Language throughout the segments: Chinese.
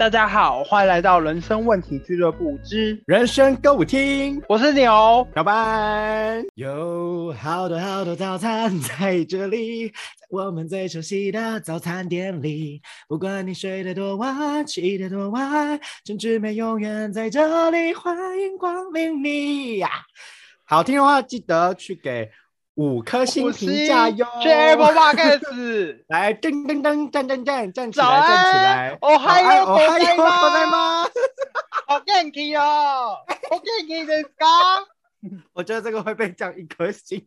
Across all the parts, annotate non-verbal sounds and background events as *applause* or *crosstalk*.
大家好，欢迎来到人生问题俱乐部之人生歌舞厅，我是牛小白。有好多好多早餐在这里，在我们最熟悉的早餐店里。不管你睡得多晚，起得多晚，陈志美永远在这里，欢迎光临你呀！好听的话，记得去给。五颗星评价哟！Apple Podcast，*laughs* 来噔噔噔站站站站起来站起来！哦嗨哟，哦嗨哟，*laughs* 好在吗？好元气哦！好元气的歌。*laughs* 我觉得这个会被降一颗星。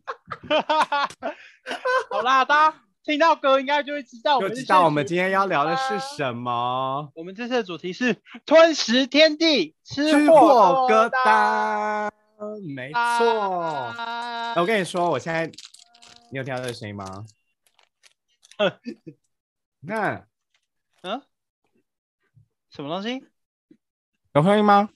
好啦，大家听到歌应该就会知道，就知道我们今天要聊的是什么。我们这次的主题是吞食天地，吃货歌单。没错，我跟你说，我现在你有听到这个声音吗？*laughs* 那，嗯，什么东西？有声音吗？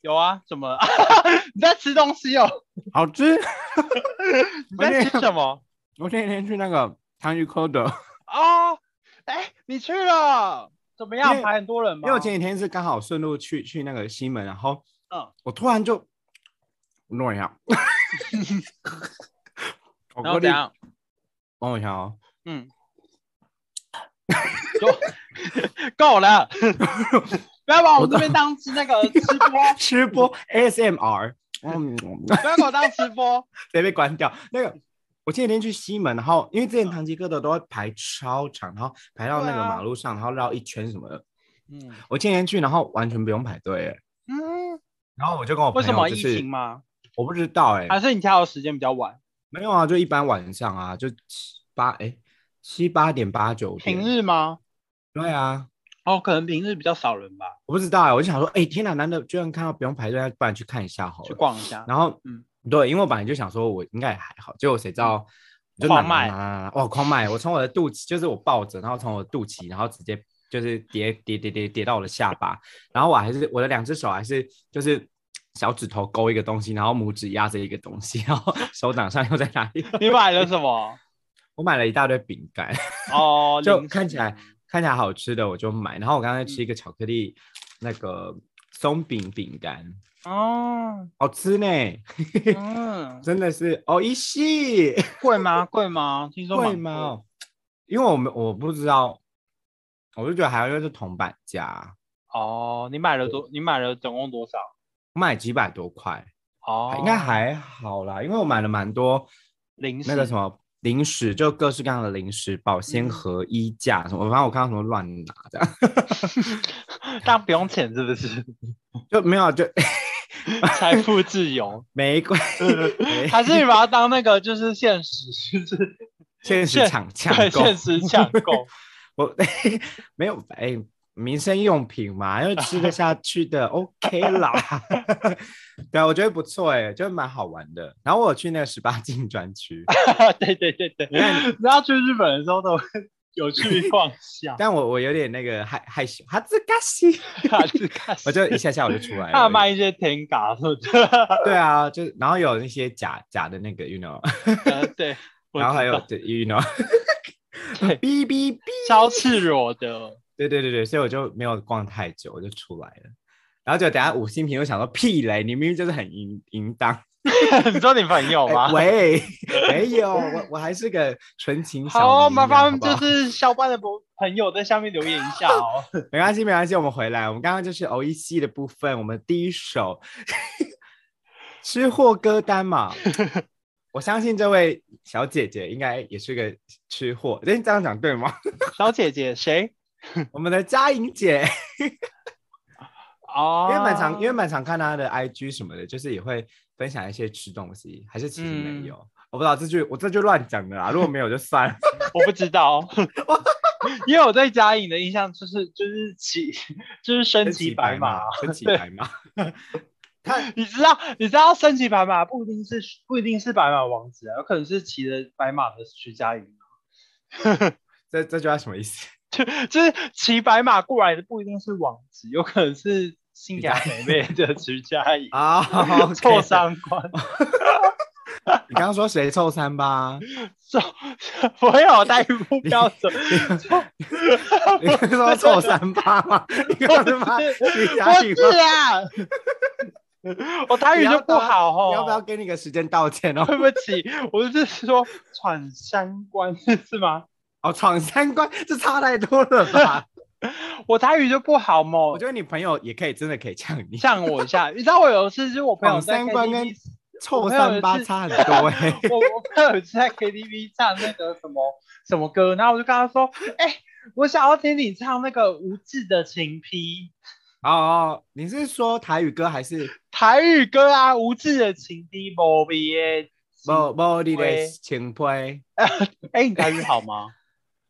有啊，怎么？*laughs* 你在吃东西哦？好吃。*laughs* 你在吃什么？我前几天去那个汤鱼科的。哦，哎，你去了？怎么样？排很多人吗？因为我前几天是刚好顺路去去那个西门，然后，嗯，我突然就。弄一下 *laughs* *laughs* 然后怎样？帮我一下哦。嗯，*laughs* 够够了，不要把我这边当那个吃播吃播 ASMR。嗯，不要把我当吃播，得被关掉。那个，我前几天去西门，然后因为之前堂吉诃德都会排超长，然后排到那个马路上，然后绕一圈什么的。嗯，我前几天去，然后完全不用排队。嗯，然后我就跟我为什么疫情吗？我不知道哎，还是你跳的时间比较晚？没有啊，就一般晚上啊，就七八哎七八点八九点。平日吗？对啊。哦，可能平日比较少人吧。我不知道哎，我就想说，哎天哪，难得居然看到不用排队，不然去看一下好了。去逛一下。然后嗯，对，因为我本来就想说我应该也还好，结果谁知道就狂卖哇，狂卖！我从我的肚脐，就是我抱着，然后从我的肚脐，然后直接就是叠叠叠叠叠到我的下巴，然后我还是我的两只手还是就是。小指头勾一个东西，然后拇指压着一个东西，*laughs* 然后手掌上又在哪里？你买了什么？*laughs* 我买了一大堆饼干哦，*laughs* 就看起来看起来好吃的我就买。然后我刚才吃一个巧克力那个松饼饼干哦，好吃呢，嗯，真的是哦一系贵吗？贵吗？听说贵吗？因为我们我不知道，我就觉得还要用是铜板价哦。你买了多？你买了总共多少？卖几百多块。哦，应该还好啦，因为我买了蛮多零食，那个什么零食，就各式各样的零食，保鲜盒、衣架什么，反正我看到什么乱拿这样，*laughs* 但不用钱是不是？*laughs* 就没有就 *laughs* 财富自由，没关系，还是你把它当那个就是现实，就是现实抢抢购，现实抢购，我没有哎。民生用品嘛，*laughs* 因为吃得下去的，OK 啦。*laughs* 对啊，我觉得不错哎，就蛮好玩的。然后我去那个十八禁专区，对对对对，然后去日本的时候都有去逛下。*laughs* 但我我有点那个害害羞，哈兹卡西，哈兹卡西，我就一下下我就出来了。他卖一些甜嘎，是不是？对啊，就然后有那些假假的那个，you know，对，然后还有对，you know，哔哔哔，超赤裸的。对对对对，所以我就没有逛太久，我就出来了。然后就等下五星评又想说屁嘞，你明明就是很淫淫荡。*laughs* 你说你朋友吗？喂，没有，我我还是个纯情小。好，麻烦就是小班的朋朋友在下面留言一下哦。*laughs* 没关系，没关系，我们回来。我们刚刚就是 O E C 的部分，我们第一首 *laughs* 吃货歌单嘛。我相信这位小姐姐应该也是个吃货。哎，这样讲对吗？小姐姐谁？*laughs* 我们的佳颖姐，哦，因为蛮常，因为蛮常看她的 IG 什么的，就是也会分享一些吃东西，还是其实没有，我不知道这句我这句乱讲的啦，如果没有就算了，*laughs* 我不知道，*laughs* 因为我对佳颖的印象就是就是骑就是身骑白马，身骑白马，他你知道你知道身骑白马不一定是不一定是白马王子啊，有可能是骑着白马的徐佳莹，这这句话什么意思？就就是骑白马过来的不一定是王子，有可能是性感美妹的徐佳莹啊，臭 *laughs* 三观。*laughs* 你刚刚说谁臭三八？臭，*laughs* 我有台语不标准。你刚刚说臭三八吗？你刚刚骂徐佳莹不是啊，我台语就不好哦。你要不要给你个时间道歉哦？对不起，我就是说闯三关是吗？哦，闯三关，这差太多了吧？*laughs* 我台语就不好嘛。我觉得你朋友也可以，真的可以呛你，呛我一下。你知道我有一次就是我朋友三关跟 KTV 臭三八差很多 *laughs* 哎、我我朋友有一次在 KTV 唱那个什么什么歌，然后我就跟他说：“哎、我想要听你唱那个吴志的《情批哦哦，你是说台语歌还是》台语歌啊，吴志的《情批》无味的。无无你的对情批？哎、你台语好吗？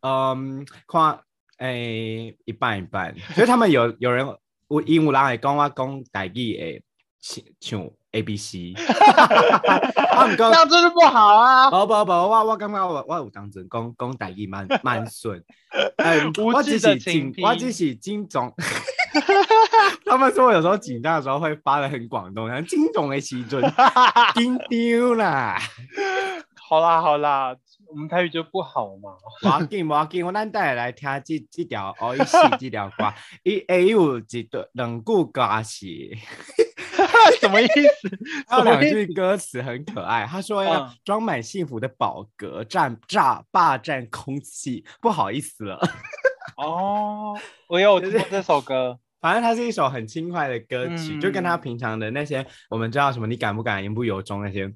嗯，看诶、一半一半，所以他们有有人有因有人会讲我讲台语诶，唱唱 A B C，啊毋 *laughs* 这过。样就是不好啊。无无无，我我感觉我我有当真讲讲台语蛮蛮顺，*laughs* 我只是紧我只是金总。*laughs* 他们说我有时候紧张的时候会发的很广东，像金总的时阵，紧丢啦。好啦好啦，我们台语就不好嘛。*laughs* 无要紧无要紧，我咱等下来听这这条哦，伊是这条歌，*laughs* 伊会有一段两句歌词，*laughs* 什么意思？还有两句歌词很可爱。他说要嗯装满幸福的宝格，占炸霸占空气。不好意思了，哦，我有听过这首歌。反正它是一首很轻快的歌曲，就跟他嗯平常的那些我们知道什么你敢不敢言不由衷那些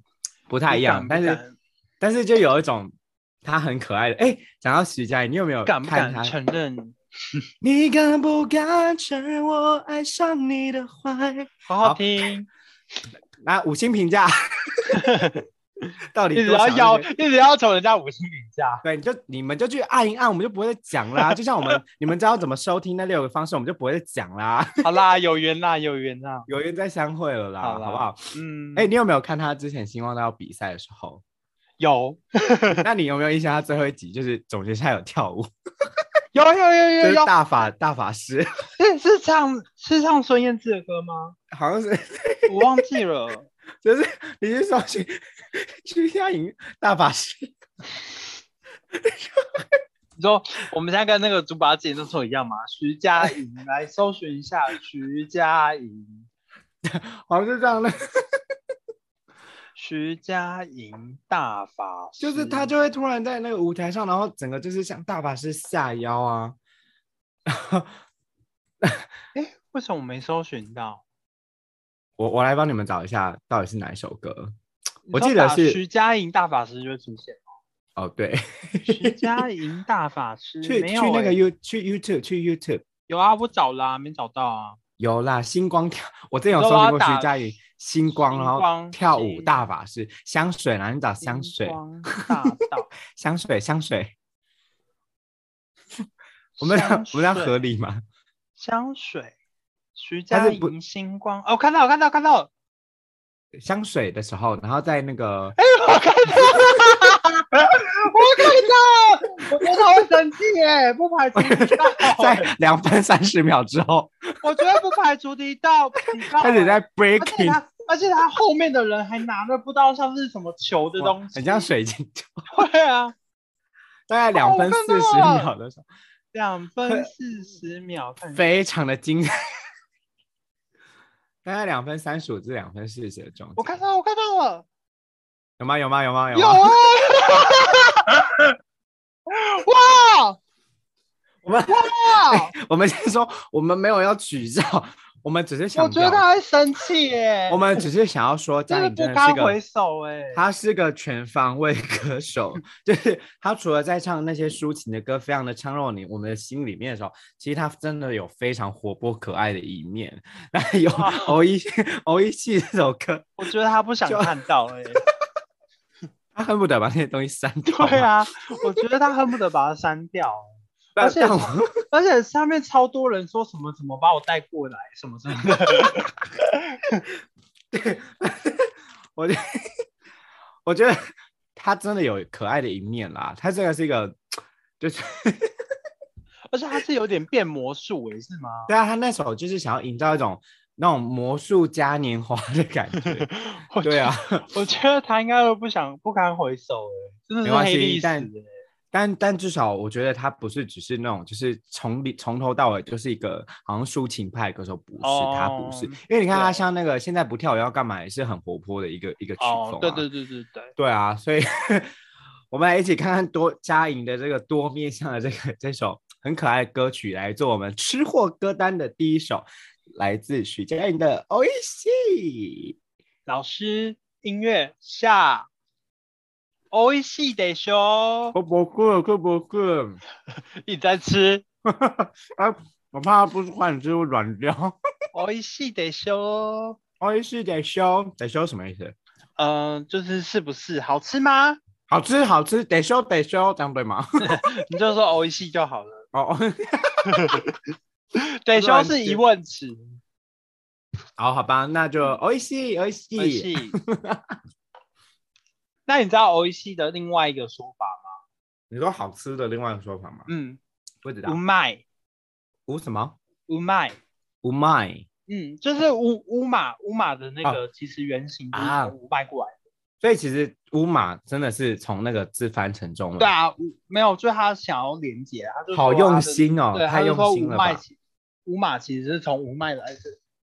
不太一样你，但是但是就有一种他很可爱的。哎，讲到徐佳莹，你有没有敢不敢？承认？*laughs* 你敢不敢承认我爱上你的坏？好好听，来五星评价 *laughs* 到底一直要要，那个一直要求人家五星评价。对，你就你们就去按一按，我们就不会再讲啦。*laughs* 就像我们你们知道怎么收听那六个方式，我们就不会再讲啦。好啦，有缘啦，有缘啦。有缘再相会了啦，好啦好不好？嗯，哎、你有没有看他之前星光大道比赛的时候？有 *laughs* 那你有没有印象？他最后一集就是总决赛有跳舞，*laughs* 有有有就是有有，大法大法师，*laughs* 是是唱是唱孙燕姿的歌吗？好像是我忘记了。就是你是说徐徐佳莹大法师？你说我们现在跟那个猪八戒那时候一样吗？徐佳莹，来搜寻一下徐佳莹，好像是这样的。徐佳莹大法师，就是他就会突然在那个舞台上，然后整个就是像大法师下腰啊。*laughs* 哎，为什么我没搜寻到？我我来帮你们找一下，到底是哪一首歌？我记得是徐佳莹大法师就会出现。哦，对，徐佳莹大法师 *laughs* 去去那个欸 You 去 YouTube 去 YouTube 有啊，我找啦，没找到啊。有啦，星光跳，我之前有搜寻过徐佳莹星光，然后跳舞大法师香水啦，你找香水。光大道，*laughs* 香水 *laughs* 香水，我们俩我们这样合理吗？香水，徐佳莹星光，哦，我看到，我看到，看到，香水的时候，然后在那个哎，我看到。了，*laughs* 我看到，我觉得他会生气耶，不排除提到，在两分三十秒之后我觉得不排除提到，提到开始在 breaking，他，而且他后面的人还拿着不知道像是什么球的东西，很像水晶球，*laughs* 对啊，大概两分四十秒的时候，两分四十秒，非常的精彩，大概两分三十五至两分四十的中间。我看到，我看到了。有吗？有吗？有吗？有吗？啊！*laughs* 哇我们哇！*laughs* 我们先说，我们没有要取笑，我们只是想我觉得表他会生气耶。我们只是想要说，*laughs* 嘉真的颖真不的是个堪回首哎。他是个全方位歌手，就是他除了在唱那些抒情的歌，非常的唱入你我们的心里面的时候，其实他真的有非常活泼可爱的一面。那有哇偶一偶一系这首歌，我觉得他不想就看到哎。他恨不得把那些东西删掉。对，啊，我觉得他恨不得把它删掉。*laughs* 而且而且上面超多人说什么怎么把我带过来什么什么的。*laughs* 对我觉得我觉得他真的有可爱的一面啦。他这个是一个，就是 *laughs* 而且他是有点变魔术哎，是吗？对啊，他那时候就是想要营造一种那种魔术嘉年华的感觉。*laughs* 我对啊，我觉得他应该会不想不堪回首哎，真的是黑历史但哎。但但至少我觉得他不是只是那种，就是从里从头到尾就是一个好像抒情派歌手，不是、他不是哦，因为你看他像那个现在不跳舞要干嘛，也是很活泼的一个一个曲风、对对对对对，对啊，所以 *laughs* 我们来一起看看多嘉颖的这个多面向的这个这首很可爱的歌曲，来做我们吃货歌单的第一首，来自许佳莹的《o i s 老师音乐下，おいしいでしょ？可不可可不可？*laughs* 你在吃*laughs* 啊，我怕不是换之后软掉。おいしいでしょ？ o i s 得修得修什么意思？嗯，就是是不是好吃吗？好吃好吃，得修得修，这样对吗？*laughs* 你就说おいしい就好了。哦， *laughs* 得修是疑问词，好好吧，那就 o i s o i s おいしい。*laughs* 那你知道おいしい的另外一个说法吗？你说好吃的另外一个说法吗？嗯，不知道う。まい，无什么？うまい。无麦。嗯，就是乌乌马乌马的那个，其实原型就是啊从乌麦过来的。所以其实乌马真的是从那个字翻成中文。对啊，乌没有，就是他想要连接，他就说好用他的心哦对，太用他就说心了吧乌麦 其乌马其实是从乌麦来的。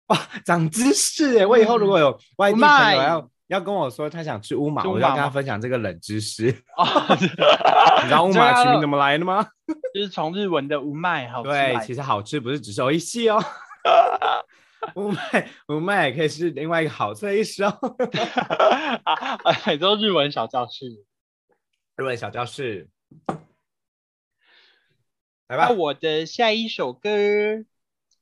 哇，长知识哎！我以后如果有外地朋友嗯要要跟我说他想吃乌马，我就要跟他分享这个冷知识。哦，*laughs* 你知道乌马取名怎么来的吗？就是从日文的乌麦好吃对，其实好吃不是只是一系哦。*laughs* 乌麦乌麦也可以是另外一个好吃的意思哦。啊，*laughs* 很多日文小教室。日文小教室，来那吧。我的下一首歌，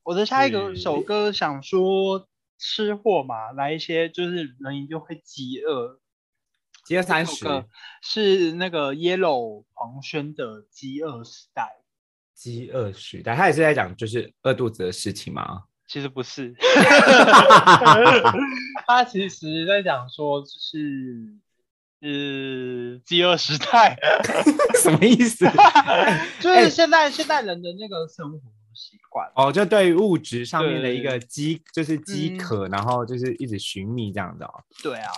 我的下一个首歌想说吃货嘛，来一些就是人一定会饥饿。饥饿三十，是那个 Yellow 黄轩的《饥饿时代》，饥饿时代，他也是在讲就是饿肚子的事情吗？其实不是，*laughs* 他其实在讲说就是呃饥饿时代，*laughs* 什么意思？*laughs* 就是现在现代人的那个生活习惯。哦，就对于物质上面的一对个饥，就是饥嗯渴，然后就是一直寻觅这样子哦。对啊，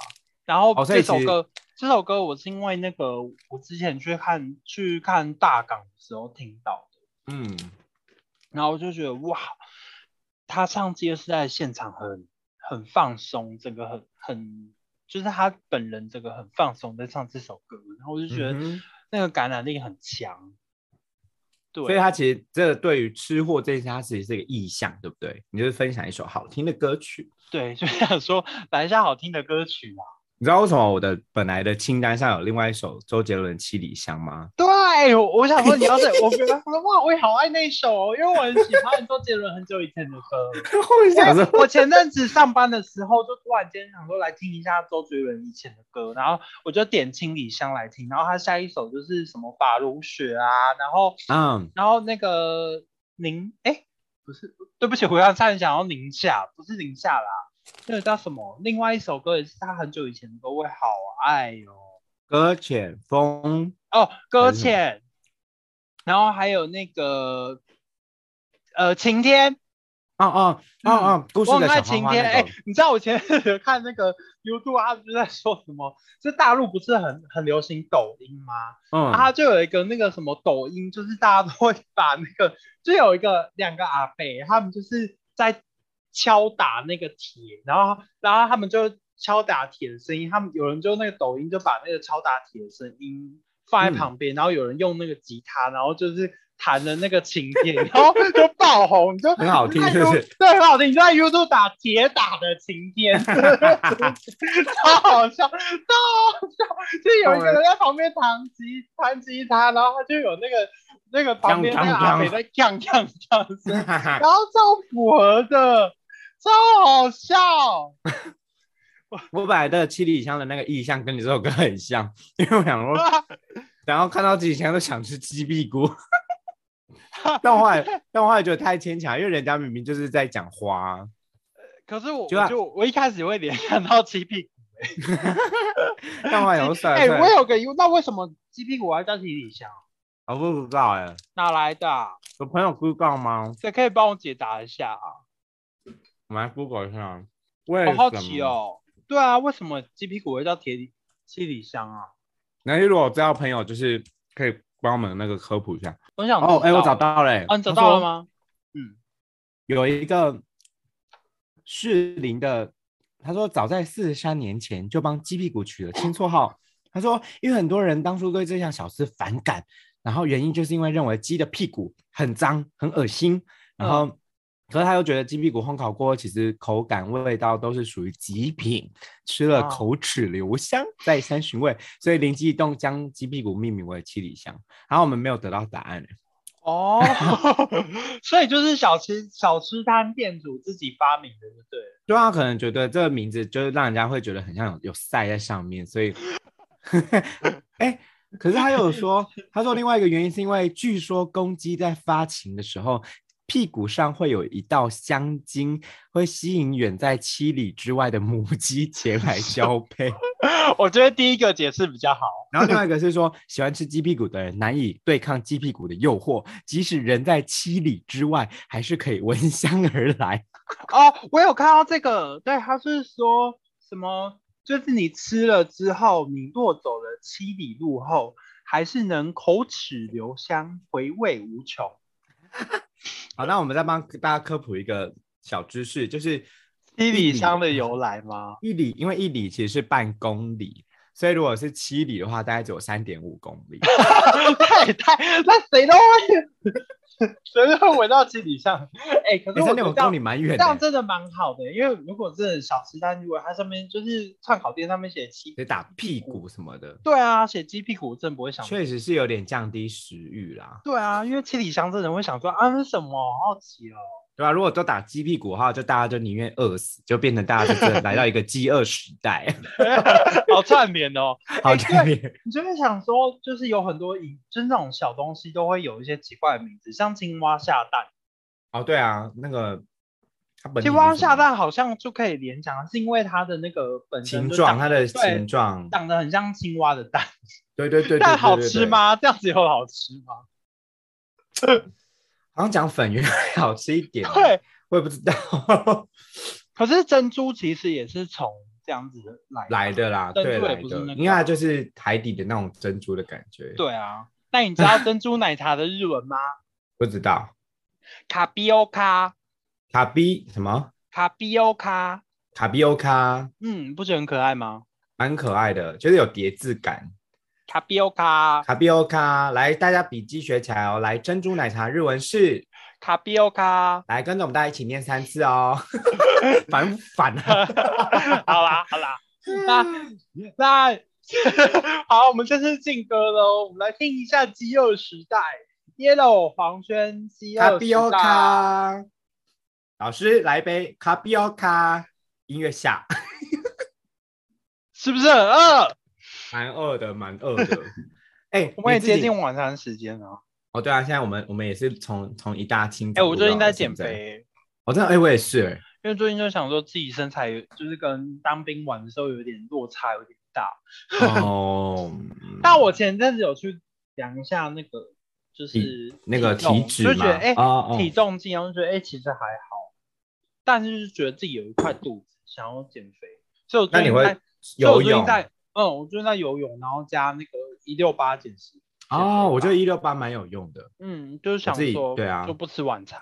然后这首歌，这首歌我是因为那个我之前去看去看大港的时候听到的，嗯，然后我就觉得哇，他唱《饥饿时代》的现场很很放松，整个很很就是他本人这个很放松在唱这首歌，然后我就觉得那个感染力很强。对，所以他其实这对于吃货这件事，它其实是一个意向，对不对？你就是分享一首好听的歌曲。对，就想说来一下好听的歌曲啊。你知道为什么我的本来的清单上有另外一首周杰伦《七里香》吗？*laughs* 对，我我想说你要是，我觉得哇，我也好爱那首哦，因为我很喜欢周杰伦很久以前的歌。*laughs* 我想说，我前阵子上班的时候，就突然间想说来听一下周杰伦以前的歌，然后我就点《七里香》来听，然后他下一首就是什么《法如雪》啊，然后嗯，然后那个宁，哎，不是，对不起，我刚差点想要宁夏，不是宁夏啦，那个叫什么？另外一首歌也是他很久以前的歌，我也好爱哦。搁浅风，哦，搁浅，然后还有那个呃晴天，哦哦哦哦，故事我很爱的小晴天。哎、你知道我前看那个 YouTube，他不是在说什么？就大陆不是很很流行抖音吗？嗯，啊，就有一个那个什么抖音，就是大家都会把那个，就有一个两个阿伯，他们就是在敲打那个铁，然后然后他们就敲打铁的声音，他们有人就那个抖音就把那个敲打铁的声音放在嗯。旁边，然后有人用那个吉他，然后就是弹的那个琴键，*laughs* 然后就爆红，就很好听是不是对，很好听，你就在 YouTube 打铁打的晴天，*laughs* 超好笑，超好笑，就有一个人在旁边弹吉弹吉他，然后他就有那个那个旁边那个阿北在锵锵锵声，然后超符合的，超好笑。*laughs* 我本来的七里香的那个意象跟你这首歌很像，因为我想说，*laughs* 然后看到七里香都想吃鸡屁股，*laughs* 但我后来但我后来觉得太牵强，因为人家明明就是在讲花，可是我就就我一开始会联想到鸡屁股，但我后来想说算哎、我有个疑问，那为什么鸡屁股要叫七里香？我不知道哎，哪来的、啊？有朋友 Google 吗？谁可以帮我解答一下啊？我们来 Google 一下，为好好什么。奇哦。对啊，为什么鸡屁股会叫铁里七里香啊？那如果知道朋友，就是可以帮我们那个科普一下。我想哦，哎、我找到了、欸。啊，你找到了吗？嗯，有一个适龄的，他说早在四十三年前就帮鸡屁股取了新绰号。他说，因为很多人当初对这项小吃反感，然后原因就是因为认为鸡的屁股很脏、很恶心，然后。可是他又觉得鸡屁股烘烤过后，其实口感、味道都是属于极品，吃了哦口齿留香，再三寻味，所以灵机一动将鸡屁股命名为七里香。然后我们没有得到答案欸，哦，*laughs* 所以就是小吃小吃摊店主自己发明的，就对了。对啊，可能觉得这个名字就是让人家会觉得很像有有赛在上面，所以，*laughs* 哎、可是他有说，他说另外一个原因是因为据说公鸡在发情的时候，屁股上会有一道香精，会吸引远在七里之外的母鸡前来交配。*laughs* 我觉得第一个解释比较好。然后另外一个是说，喜欢吃鸡屁股的人难以对抗鸡屁股的诱惑，即使人在七里之外，还是可以闻香而来。*laughs* 哦，我有看到这个，对，他是说什么？就是你吃了之后，你若走了七里路后，还是能口齿留香，回味无穷。*laughs* 好，那我们再帮大家科普一个小知识，就是七里香的由来吗？一里，因为一里其实是半公里，所以如果是七里的话，大概只有三点五公里。*laughs* 太太，那谁都会，*laughs* 谁都会闻到七里香。*laughs* 哎、可是我觉得这样三点五公里蛮远这样的，真的蛮好的，因为如果真的小吃摊，如果它上面就是串烤店上面写七，得打屁股什么的，对啊，写鸡屁股，我真的不会想。确实是有点降低食欲啦，对啊，因为七里香真的会想说啊，什么？好好奇哦。对吧、如果都打鸡屁股的话，就大家就宁愿饿死，就变成大家就真的来到一个 *laughs* 饥饿时代，*laughs* 好串联 *laughs* 哦。好哎这边。你就会想说，就是有很多饮，就是那种小东西都会有一些奇怪的名字，像青蛙下蛋。哦，对啊，那个青蛙下蛋好像就可以联想，是因为它的那个本身形状，它的形状，长得很像青蛙的蛋，对对对对，但好吃吗？这样子有好吃吗？好像讲粉圆还好吃一点，对，我也不知道。*laughs* 可是珍珠其实也是从这样子来来的啦，珍珠对来的，也不是那就是海底的那种珍珠的感觉。，对啊，那你知道珍珠奶茶的日文吗？*laughs* 不知道。卡比欧卡，卡比什么？卡比欧卡，卡比欧卡，嗯，不觉得很可爱吗？蛮可爱的，就是有叠字感。卡比欧卡，卡比欧卡，来大家笔记学起来哦。来，珍珠奶茶日文是，*laughs* 卡比欧卡。来跟着我们大家一起念三次哦。*laughs* 烦不烦啊？*laughs* 好啦好啦，那那好，我们这次进歌喽，我们来听一下《饥饿时代》，Yellow 黄轩《饥饿卡比欧时代》。卡，老师来杯卡比欧卡，音乐下，是不是很饿？蛮饿的，蛮饿的。*laughs* 哎、我们也接近晚餐时间了。哦，对啊，现在我们我们也是从从一大清哎、我最近在减，肥，我、真的哎、我也是哎、因为最近就想说自己身材就是跟当兵完的时候有点落差有点大。哦，*laughs* 但我前阵子有去量一下那个就是那个体脂嘛就觉得哎、哦哦体重计，然后就觉得哎、其实还好，但是就是觉得自己有一块肚子，想要减肥，所以你会最近在，所以我游泳在，嗯，我最近在游泳，然后加那个一六八减食。哦，我觉得得，一六八蛮有用的。嗯，就是想说，对啊就不吃晚餐。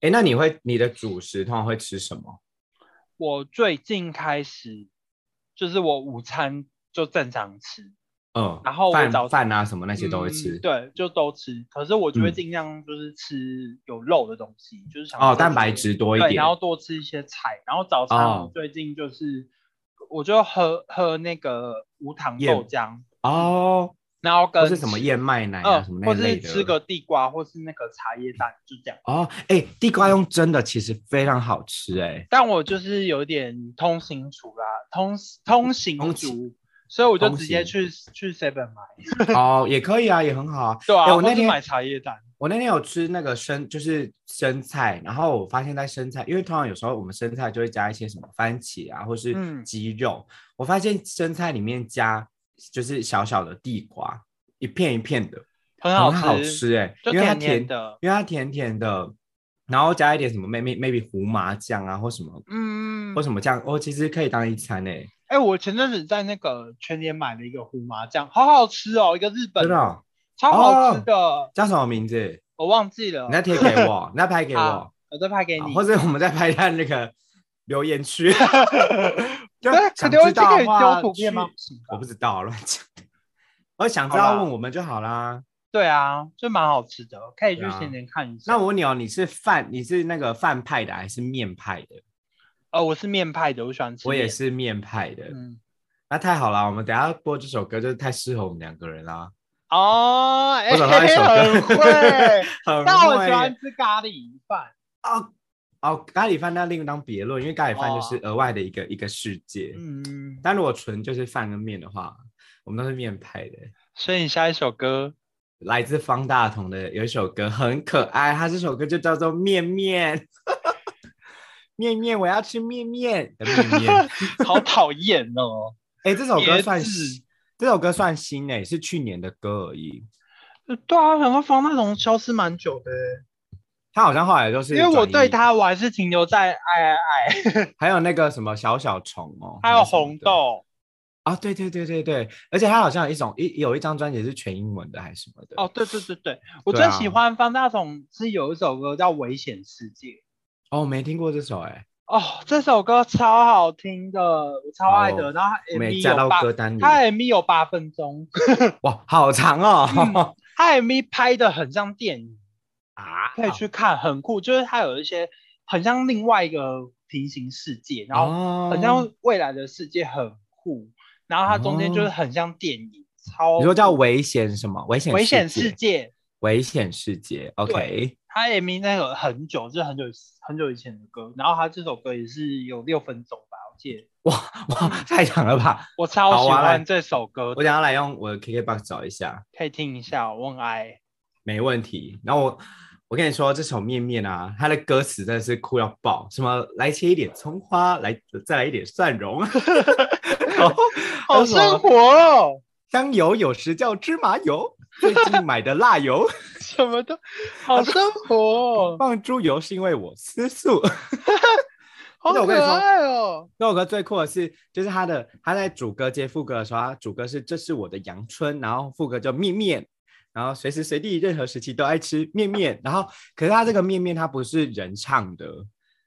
哎，那你会你的主食通常会吃什么？我最近开始，就是我午餐就正常吃，嗯，然后我饭早饭啊什么那些都会嗯吃。对，就都吃。可是我就会嗯尽量就是吃有肉的东西，就是想哦，蛋白质多一对，点然。后多吃一些菜。然后早餐最近就是，我就喝喝那个无糖豆浆，哦，然后跟是什么燕麦奶啊嗯，什么那或类的。是吃个地瓜，或是那个茶叶蛋，就这样。哦，哎，地瓜用蒸的其实非常好吃哎。但我就是有点通行族啦，通通行通族，所以我就直接去去 seven 买，*laughs* 哦，也可以啊，也很好啊。对啊，哎我那天买茶叶蛋。我那天有吃那个生，就是生菜，然后我发现，在生菜，因为通常有时候我们生菜就会加一些什么番茄啊，或是嗯。鸡肉，我发现生菜里面加就是小小的地瓜，一片一片的，很好吃吃哎、就因为它甜的因为它甜甜的，然后加一点什么 maybe maybe 胡麻酱啊，或什么嗯。或，什么酱，哦，其实可以当一餐诶，哎、我前阵子在那个全年买了一个胡麻酱，好好吃哦，一个日本真的哦超好吃的，叫什么名字？我忘记了。你再贴给我，*laughs* 你再拍给我，我再拍给你。或者我们再拍一下那个 *laughs* 留言区。*laughs* 就对，想知区可以道的话丢图片吗？我不知道，乱讲。我想知道问我们就好啦。对啊，就蛮好吃的，可以去对啊前年看一下。那我问你哦，你是饭，你是那个饭派的还是面派的？呃，我是面派的，我喜欢吃。我也。是面派的。嗯，那太好了，我们等一下播这首歌，就是太适合我们两个人啦。哦，一首歌很会。*laughs* 很但我喜欢吃咖喱饭。哦哦，咖喱饭那另当别论，因为咖喱饭就是额外的一个、一个世界。嗯，但如果纯就是饭跟面的话，我们都是面派的。所以你下一首歌，来自方大同的有一首歌很可爱，它这首歌就叫做《面面》，*laughs* 面面我要吃面面 *laughs* 的面面。好讨厌哦。哎、这首歌算别致新，这首歌算新诶、是去年的歌而已。对啊，想说方大同消失蛮久的欸，他好像后来就是因为我对，他我还是停留在爱爱爱，*laughs* 还有那个什么小小虫哦，还有红豆。啊，对对对对对，而且他好像有一种一有一张专辑是全英文的还是什么的哦，对对对对，我最喜欢方大同是有一首歌叫《危险世界》。哦，我没听过这首哎、哦，这首歌超好听的，我超爱的。哦然后它我没 MV 加到有八，它 MV 有八分钟，*laughs* 哇，好长哦、嗯它 MV 拍的很像电影，啊，可以去看，很酷。就是它有一些很像另外一个平行世界，然后哦很像未来的世界，很酷。然后它中间就是很像电影，超你说叫危险什么？危险危险世界。危险世界，OK，他 MV 那个很久，就是很久很久以前的歌，然后他这首歌也是有六分钟吧，我记得。哇哇，太长了吧！我超喜欢这首歌我，想要来用我的 KKBOX 找一下，可以听一下，我很爱。没问题。然后我我跟你说，这首面面啊，它的歌词真的是酷到爆，什么来切一点葱花，来再来一点蒜蓉，*laughs* *laughs* 好生活哦，香油有时叫芝麻油，最近买的辣油 *laughs* 什么都好生活哦，放猪油是因为我吃素。*laughs* 好可爱哦。那首歌最酷的是，就是他的他在主歌接副歌的时候，他主歌是这是我的阳春，然后副歌叫面面，然后随时随地任何时期都爱吃面面，然后可是他这个面面他不是人唱的，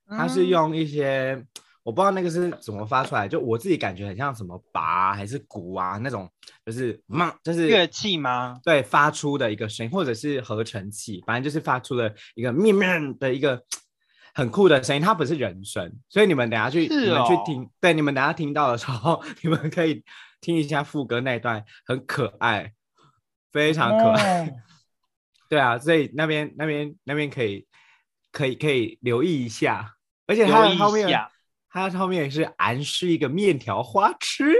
他是嗯用一些、我不知道那个是怎么发出来，就我自己感觉很像什么拔、啊、还是鼓啊那种，就是嘛就是乐器吗？对发出的一个声音，或者是合成器，反正就是发出了一个面面的一个很酷的声音，它不是人声，所以你们等下去、是你们去哦听，对，你们等下听到的时候，*laughs* 你们可以听一下副歌那一段，很可爱，非常可爱，哦 *laughs* 对啊，所以那边那边那边可以可以可以留意一下，而且留它后面。它后面也是俺是一个面条花痴。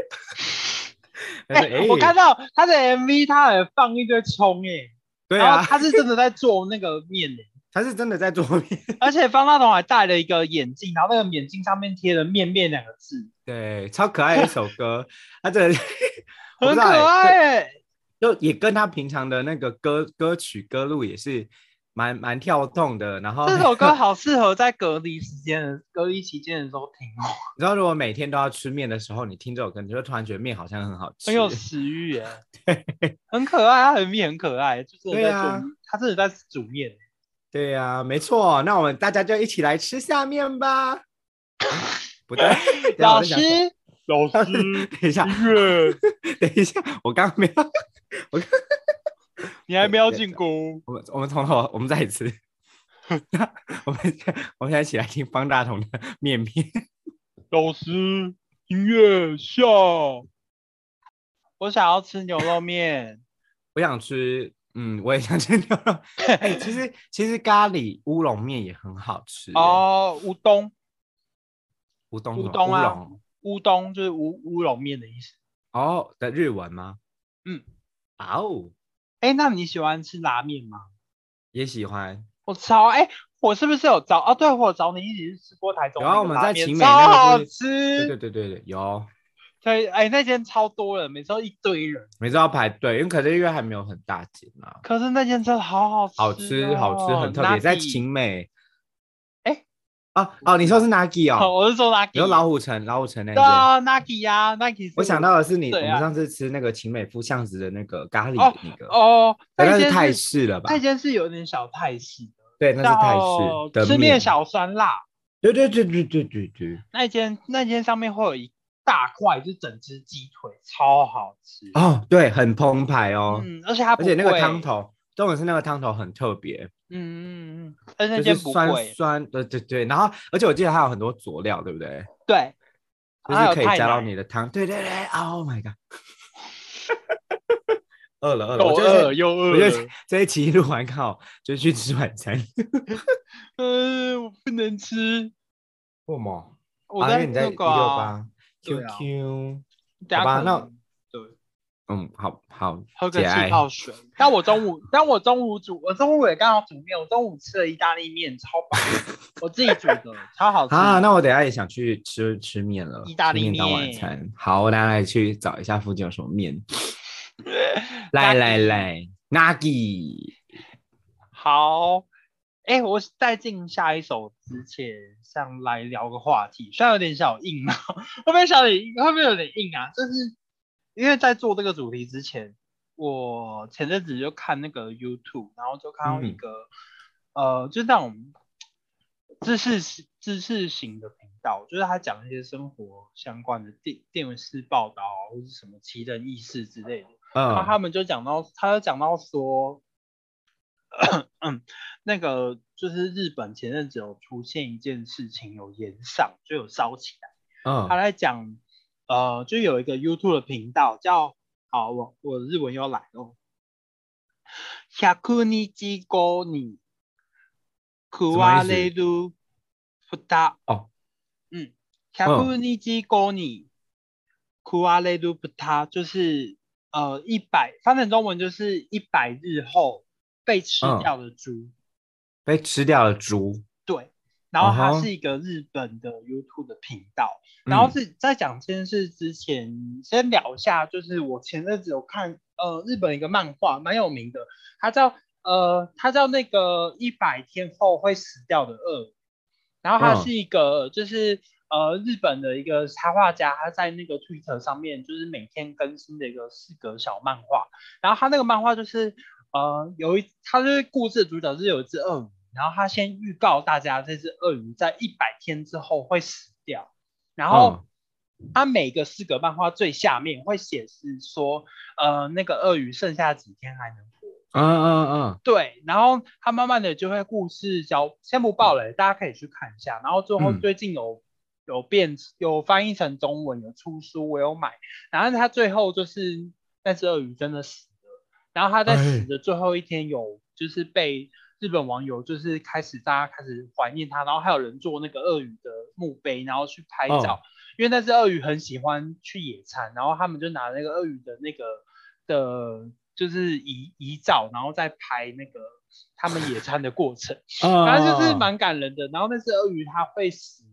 我看到他的 MV，他还放一堆葱哎，对啊，他是真的在做那个面哎，他是真的在做面。*laughs* 而且方大同还戴了一个眼镜，然后那个眼镜上面贴了“面面”两个字，对，超可爱的一首歌，他真的 *laughs* 很可爱哎。就也跟他平常的那个歌歌曲歌路也是蛮蛮跳动的。然后这首歌好适合在隔离时间隔离期间的时候听哦，*laughs* 你知道，如果每天都要吃面的时候，你听这首歌，你就会突然觉得面好像很好吃。很有 *laughs* 食欲哎，*laughs* 很可爱，它很面很可爱，就真的在做，对啊他真的在煮面。对呀、没错。那我们大家就一起来吃下面吧。不对，老师老师，等一下，等一下，我刚刚没有，我刚你还没有进攻，我们我们从头，我们再一次。*laughs* 那我们我们现在一起来听方大同的《面面》。老师，音乐下。我想要吃牛肉面，*laughs* 我想吃，嗯，我也想吃牛肉。*laughs* 哎、其实其实咖喱乌龙面也很好吃。，哦，乌冬，乌冬乌冬啊乌冬就是乌乌龙面的意思。哦的日文吗？嗯，啊哦，哎，那你喜欢吃拉面吗？也喜欢。我超哎，我是不是有找啊？对，我找你一起去吃过台中然后我们在晴美那个超好是吃。对对对对对，有，对，哎，那间超多人，每次都一堆人，每次要排队，因为可是因为还没有很大间啊。可是那间真的好好吃、哦，好吃好吃，很特别，在哪里晴美哦哦，你说是 Nike 哦？我是说 Nike，你说老虎城，老虎城那对啊，Nike 呀，Nike。我想到的是你，我们上次吃那个秦美夫巷子的那个咖喱的那个，哦，那是泰式了吧？那间是有点小泰式，对，那是泰式吃面小酸辣。对对对对对对对。那间那间上面会有一大块，就是整只鸡腿，超好吃。哦，对，很澎湃哦，嗯，而且它而且那个汤，头，重点是那个汤头很特别，嗯嗯嗯，而且那间不就是酸贵，酸，对对对，然后而且我记得它有很多佐料，对不对？对，就是可以加到你的汤，对对对，Oh my god！*laughs* 饿了饿了，又饿又饿我觉得了。这一期录完刚好就去吃晚餐。*laughs* 嗯，我不能吃。为什么？我在一那个 QQ，好吧那嗯，好好，喝个气泡水。但我中午，但我中午煮，我中午也刚好煮面，我中午吃了意大利面，超饱，*laughs* 我自己煮的，超好吃。啊，那我等下也想去吃吃面了，意大利吃面当晚面餐。好，我等下来去找一下附近有什么面。*laughs* 来来来，Nagi，好，哎、我在进下一首之前，想来聊个话题，虽然有点小硬啊，*laughs* 会不会小点会不会有点硬啊？就是因为在做这个主题之前，我前阵子就看那个 YouTube，然后就看到一嗯个、呃，就是那种知识知识型的频道，就是他讲一些生活相关的电电视报道啊，或是什么奇人异事之类的。然后嗯他们就讲到，他就讲到说，嗯，*coughs* 那个就是日本前阵子有出现一件事情，有延上，就有烧起来。他嗯在讲，呃，就有一个 YouTube 的频道叫，好，我我日文又来了，百日後に食われる豚。哦，嗯，百日後に食われる豚就是呃一百，翻成中文就是一百日后被吃嗯掉的猪。被吃掉了猪。 对，然后它是一个日本的 YouTube 的频道。然后嗯是在讲这件事之前，先聊一下，就是我前阵子有看呃日本一个漫画，蛮有名的，它叫呃它叫那个一百天后会死掉的鳄鱼，然后它嗯是一个就是。呃，日本的一个插画家，他在那个 Twitter 上面就是每天更新的一个四格小漫画，然后他那个漫画就是呃有一，他就是故事的主角是有一只鳄鱼，然后他先预告大家这只鳄鱼在一百天之后会死掉，然后他每个四格漫画最下面会显示说，呃，那个鳄鱼剩下几天还能活。嗯嗯嗯，对，然后他慢慢的就会故事交，先不爆雷，大家可以去看一下。然后最后嗯最近有、有变有翻译成中文，有出书，我有买。然后他最后就是那只鳄鱼真的死了，然后他在哎死的最后一天有就是被日本网友就是开始大家开始怀念他，然后还有人做那个鳄鱼的墓碑，然后去拍照，哦因为那只鳄鱼很喜欢去野餐，然后他们就拿那个鳄鱼的那个的，就是遗遗照，然后再拍那个他们野餐的过程，*laughs* 嗯反正就是蛮感人的。然后那只鳄鱼它会死，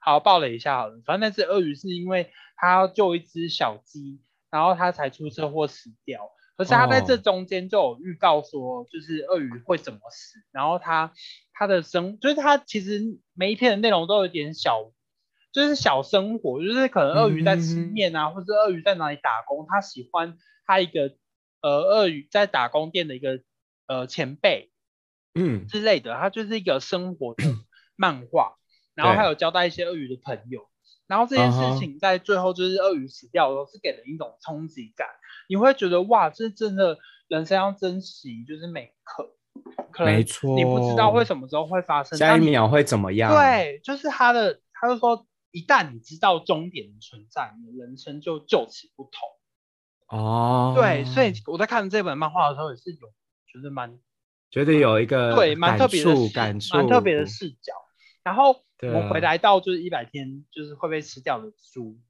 好爆了一下好了，反正那只鳄鱼是因为它要救一只小鸡，然后它才出车祸死掉。可是他在这哦。中间就有预告说，就是鳄鱼会怎么死，然后他他的生，就是他其实每一篇的内容都有点小，就是小生活，就是可能鳄鱼在吃嗯面啊，或者鳄鱼在哪里打工，他喜欢他一个呃鳄鱼在打工店的一个呃前辈嗯。之类的，他就是一个生活的 *clears throat* 漫画，然后还有交代一些鳄鱼的朋友，然后这件事情在最后就是鳄鱼死掉的时候，是给人一种冲击感，你会觉得哇，这真的人生要珍惜，就是每一刻，可能没错，你不知道会什么时候会发生，下一秒会怎么样？，对，就是他的，他就说，一旦你知道终点的存在，你的人生就就此不同。哦，对，所以我在看这本漫画的时候也是有觉得蛮觉得有一个对蛮特别的感触感触，蛮特别的视角。然后我们回来到就是一百天就是会被吃掉的猪，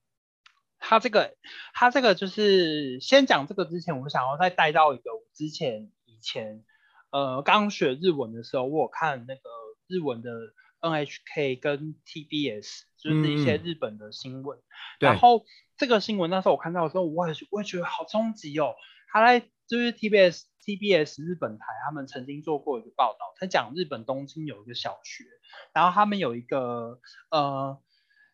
它这个它这个就是先讲这个之前，我想要再带到一个我之前以前呃刚学日文的时候，我有看那个日文的 NHK 跟 TBS，就是一些日本的新闻。对然后这个新闻那时候我看到的时候，我也我也觉得好冲击哦。他在就是 TBS TBS 日本台他们曾经做过一个报道，他讲日本东京有一个小学，然后他们有一个呃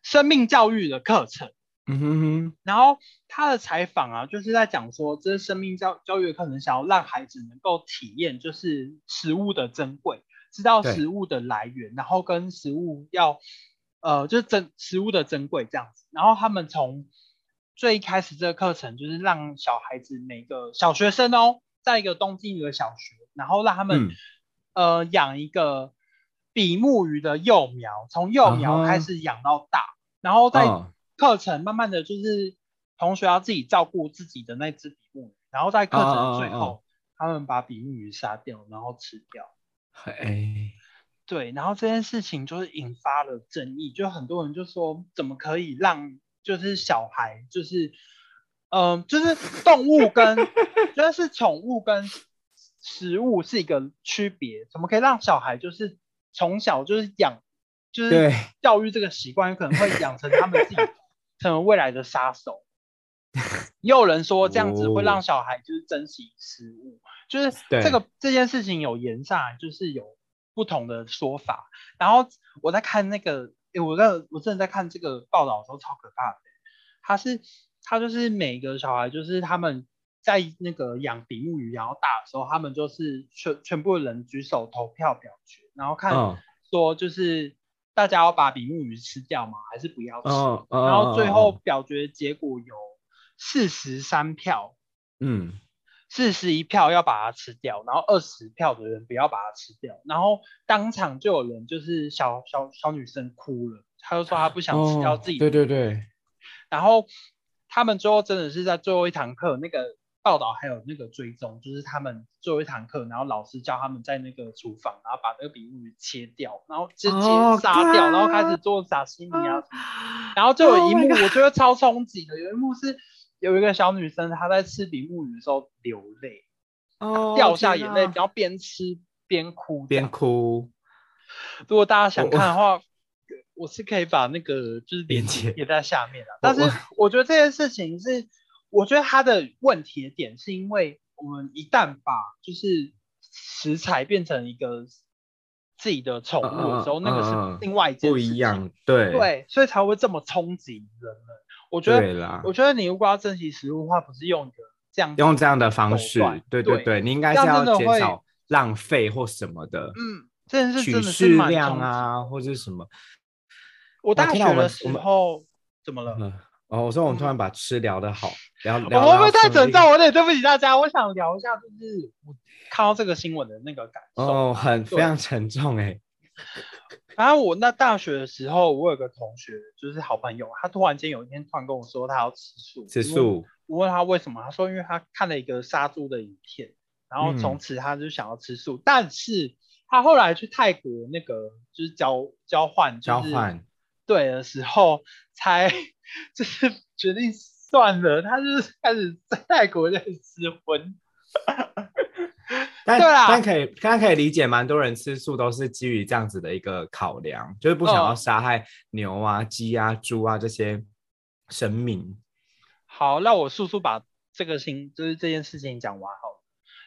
生命教育的课程。嗯哼哼，然后他的采访啊，就是在讲说，这是生命教教育的课程，想要让孩子能够体验，就是食物的珍贵，知道食物的来源，然后跟食物要，呃，就是珍食物的珍贵这样子。然后他们从最一开始这个课程，就是让小孩子每个小学生哦，在一个东京一个小学，然后让他们、嗯呃养一个比目鱼的幼苗，从幼苗开始养到大，然后在嗯课程慢慢的就是同学要自己照顾自己的那只比目鱼，然后在课程的最啊啊。啊后，他们把比目鱼杀掉，然后吃掉。哎，对，然后这件事情就是引发了争议，就很多人就说，怎么可以让就是小孩就是，嗯、就是动物跟 *laughs* 就是宠物跟食物是一个区别，怎么可以让小孩就是从小就是养，就是教育这个习惯，有可能会养成他们自己 *laughs* 成为未来的杀手。也有人说这样子会让小孩就是珍惜食物，就是对这个这件事情有延上来，就是有不同的说法。然后我在看那个，诶我在我真的在看这个报道的时候超可怕的，他是他就是每个小孩就是他们在那个养比目鱼然后大的时候，他们就是全全部人举手投票表决，然后看嗯说就是大家要把比目鱼吃掉吗？还是不要吃？然后最嗯后表决结果有四十三票，嗯四十一票要把它吃掉，然后二十票的人不要把它吃掉，然后当场就有人就是小小小女生哭了，她就说她不想吃掉哦自己的对对对，然后他们最后真的是在最后一堂课，那个报道还有那个追踪，就是他们最后一堂课，然后老师教他们在那个厨房，然后把那个比目鱼切掉，然后直接哦杀掉，然后开始做沙西米啊。*laughs* 然后就有一 Oh 幕我觉得超冲击的，有一幕是有一个小女生她在吃比目鱼的时候流泪，哦掉下眼泪，然后边吃边哭。边。哭，如果大家想看的话，我是可以把那个就是链链接接贴在下面的。但是我我觉得这件事情是，我觉得它的问题的点是因为我们一旦把就是食材变成一个自己的宠物的时候，那个是另外一件不事情。一样，对对，所以才会这么冲击人们。我觉得，我觉得你如果要珍惜食物的话，不是用一个这样用这样的方式段，对对对，你应该是要减少浪费或什么的，嗯，这件事取真的是适蛮量啊，或者什么。我大学的时候怎么了？嗯，哦，我说我们突然把吃聊得好，聊我聊会不会太沉重？我有点对不起大家。我想聊一下，就是我看到这个新闻的那个感受。哦，很非常沉重哎，然后我那大学的时候，我有个同学，就是好朋友，他突然间有一天突然跟我说他要吃素。吃素，我问他为什么，他说因为他看了一个杀猪的影片，然后从嗯此他就想要吃素。但是他后来去泰国那个就是交交换，就是交换，对的时候，才 *laughs* 就是决定算了，他就是开始在泰国在吃荤。*laughs* 但但可以，大家可以理解，蛮多人吃素都是基于这样子的一个考量，就是不想要嗯杀害牛啊、鸡啊、猪啊这些生命。好，那我速速把这个情就是这件事情讲完好了。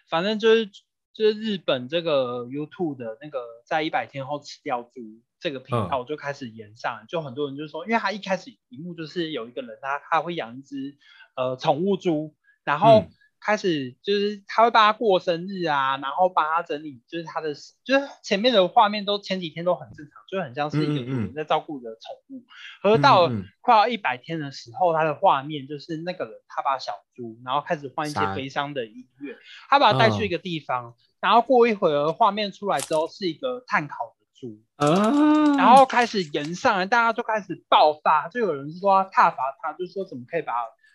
反正就是就是日本这个 YouTube 的那个在一百天后吃掉猪这个频嗯道就开始延上，就很多人就说，因为他一开始一幕就是有一个人他他会养一只呃宠物猪，然后嗯开始就是他会帮他过生日啊，然后帮他整理，就是他的就是前面的画面都前几天都很正常，就很像是一个人在照顾的宠物。而到快要一百天的时候，他的画面就是那个人他把小猪，然后开始换一些悲伤的音乐，他把它带去一个地方，然后过一会儿画面出来之后是一个碳烤的猪，啊，然后开始延上来，大家就开始爆发，就有人说他挞伐他，就说怎么可以把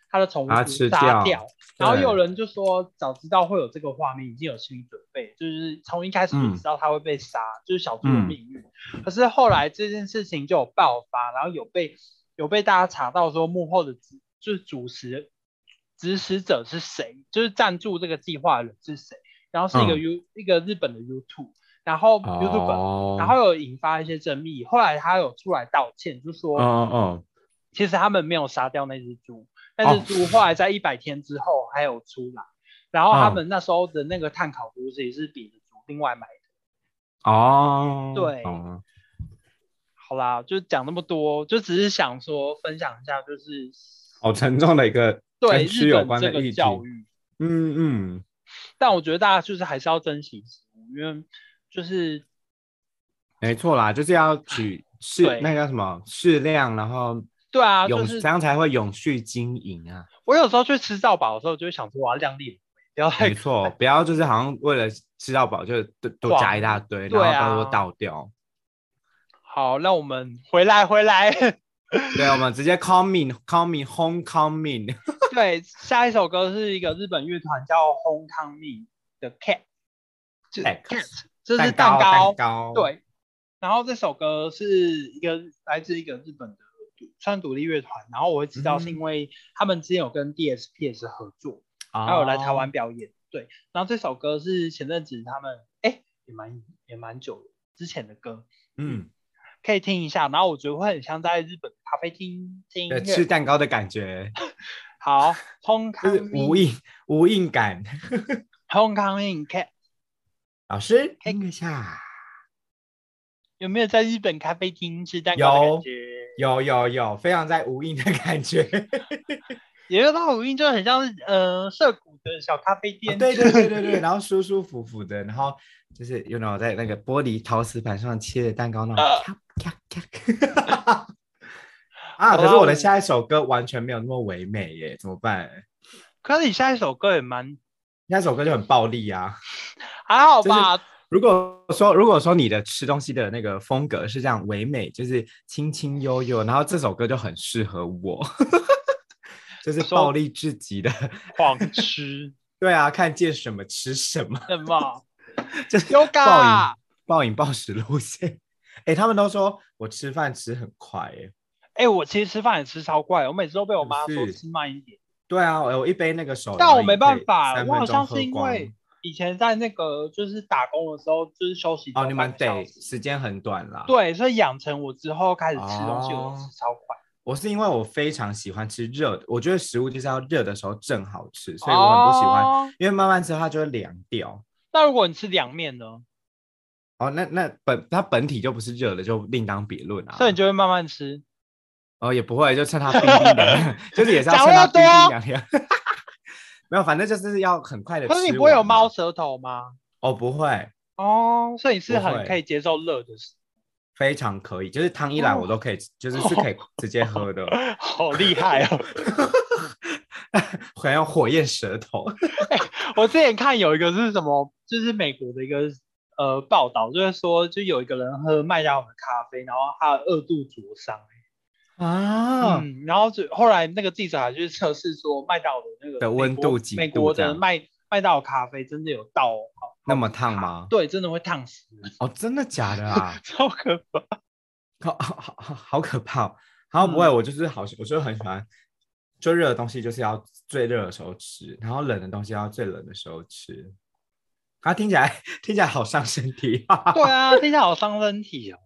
他的宠物杀掉，然后对有人就说早知道会有这个画面，已经有心理准备，就是从一开始就嗯知道他会被杀，就是小猪的嗯命运。可是后来这件事情就有爆发，然后有被有被大家查到说幕后的指就是主持指使者是谁，就是赞助这个计划的人是谁，然后是一个嗯 U、一个日本的 YouTube，然后 YouTube、哦，然后有引发一些争议，后来他有出来道歉，就说、嗯嗯其实他们没有杀掉那只猪，但哦是猪后来在一百天之后还有出来，然后他嗯们那时候的那个碳烤炉子也是比另外买的。哦，对懂好啦，就讲那么多，就只是想说分享一下，就是好沉重的一个对跟吃有日本这个关的议题。教育。嗯嗯，但我觉得大家就是还是要珍惜食物，因为就是没错啦，就是要取 *laughs* 适对那个叫什么适量，然后对啊，永、就是这样才会永续经营啊。我有时候去吃到饱的时候，就会想说我要量力，不要太没错，不要就是好像为了吃到饱就多多加一大堆，然后到时候倒掉。好。那我们回来回来，*laughs* 对，我们直接 coming coming homecoming。*laughs* 对，下一首歌是一个日本乐团叫 Homecoming 的 Cat，就 Cat Cat，这是蛋蛋糕，蛋糕，，对，然后这首歌是一个来自一个日本的独算独立乐团，然后我会知道是嗯因为他们之前有跟 DSPS 合作，还还有来台湾表演。对，然后这首歌是前阵子他们哎也蛮也蛮久之前的歌，嗯，可以听一下。然后我觉得会很像在日本咖啡厅听。吃蛋糕的感觉，好 *laughs* 就是，Homecoming 无印无印感。*laughs* Homecoming *laughs* Cat 老师，听一下，有没有在日本咖啡厅吃蛋糕的感觉？有有有，非常在无印的感觉。*laughs* 也有到无印就很像是呃涩谷的小咖啡店。哦对对对对对，然后舒舒服服的，然后就是有那种在那个玻璃陶瓷盘上切的蛋糕那种啊咔咔咔。*laughs* 啊！可是我的下一首歌完全没有那么唯美耶，怎么办？可是你下一首歌也蛮下一首歌就很暴力啊！还好吧？如果说如果说你的吃东西的那个风格是这样唯美，就是轻轻悠悠，然后这首歌就很适合我，*laughs* 就是暴力至极的。狂吃。*laughs* 对啊，看见什么吃什么，什么 *laughs* 就是暴饮暴饮暴食路线。哎、他们都说我吃饭吃很快、哎，哎、我其实吃饭也吃超快，我每次都被我妈说吃慢一点，对啊，我一杯那个手但我没办法，我好像是因为以前在那个就是打工的时候，就是休息哦，你们得时时间很短啦。，对，所以养成我之后开始吃东西，我吃超快。我是因为我非常喜欢吃热的，我觉得食物就是要热的时候正好吃，所以我很不喜欢，哦因为慢慢吃它就会凉掉。那如果你吃凉面呢？哦，那那本它本体就不是热的，就另当别论啊。所以你就会慢慢吃。哦，也不会，就趁它冰冰凉凉，*laughs* 就是也是要讲趁它冰冰凉凉。没有，反正就是要很快的。可是你不会有猫？舌头吗？哦，不会，哦，所以你是很可以接受热的食，非常可以，就是汤一来哦我都可以，*laughs* 就是是可以直接喝的，好厉害哦！*laughs* 好像火焰舌头。*laughs* 我之前看有一个是什么，就是美国的一个呃报道，就是说就有一个人喝麦当劳的咖啡，然后他二度灼伤、啊，嗯，然后就后来那个记者还去测试说麦当劳的那个的温度几美国度这样的麦麦当劳咖啡真的有到好那么烫吗？对，真的会烫死，哦，真的假的啊？*laughs* 超可怕。*laughs* 好好好好好可怕哦！然后不会，嗯我就是好，我就很喜欢，就热的东西就是要最热的时候吃，然后冷的东西要最冷的时候吃。啊，听起来 *laughs* 听起来好伤身体。对啊，听起来好伤身体哦。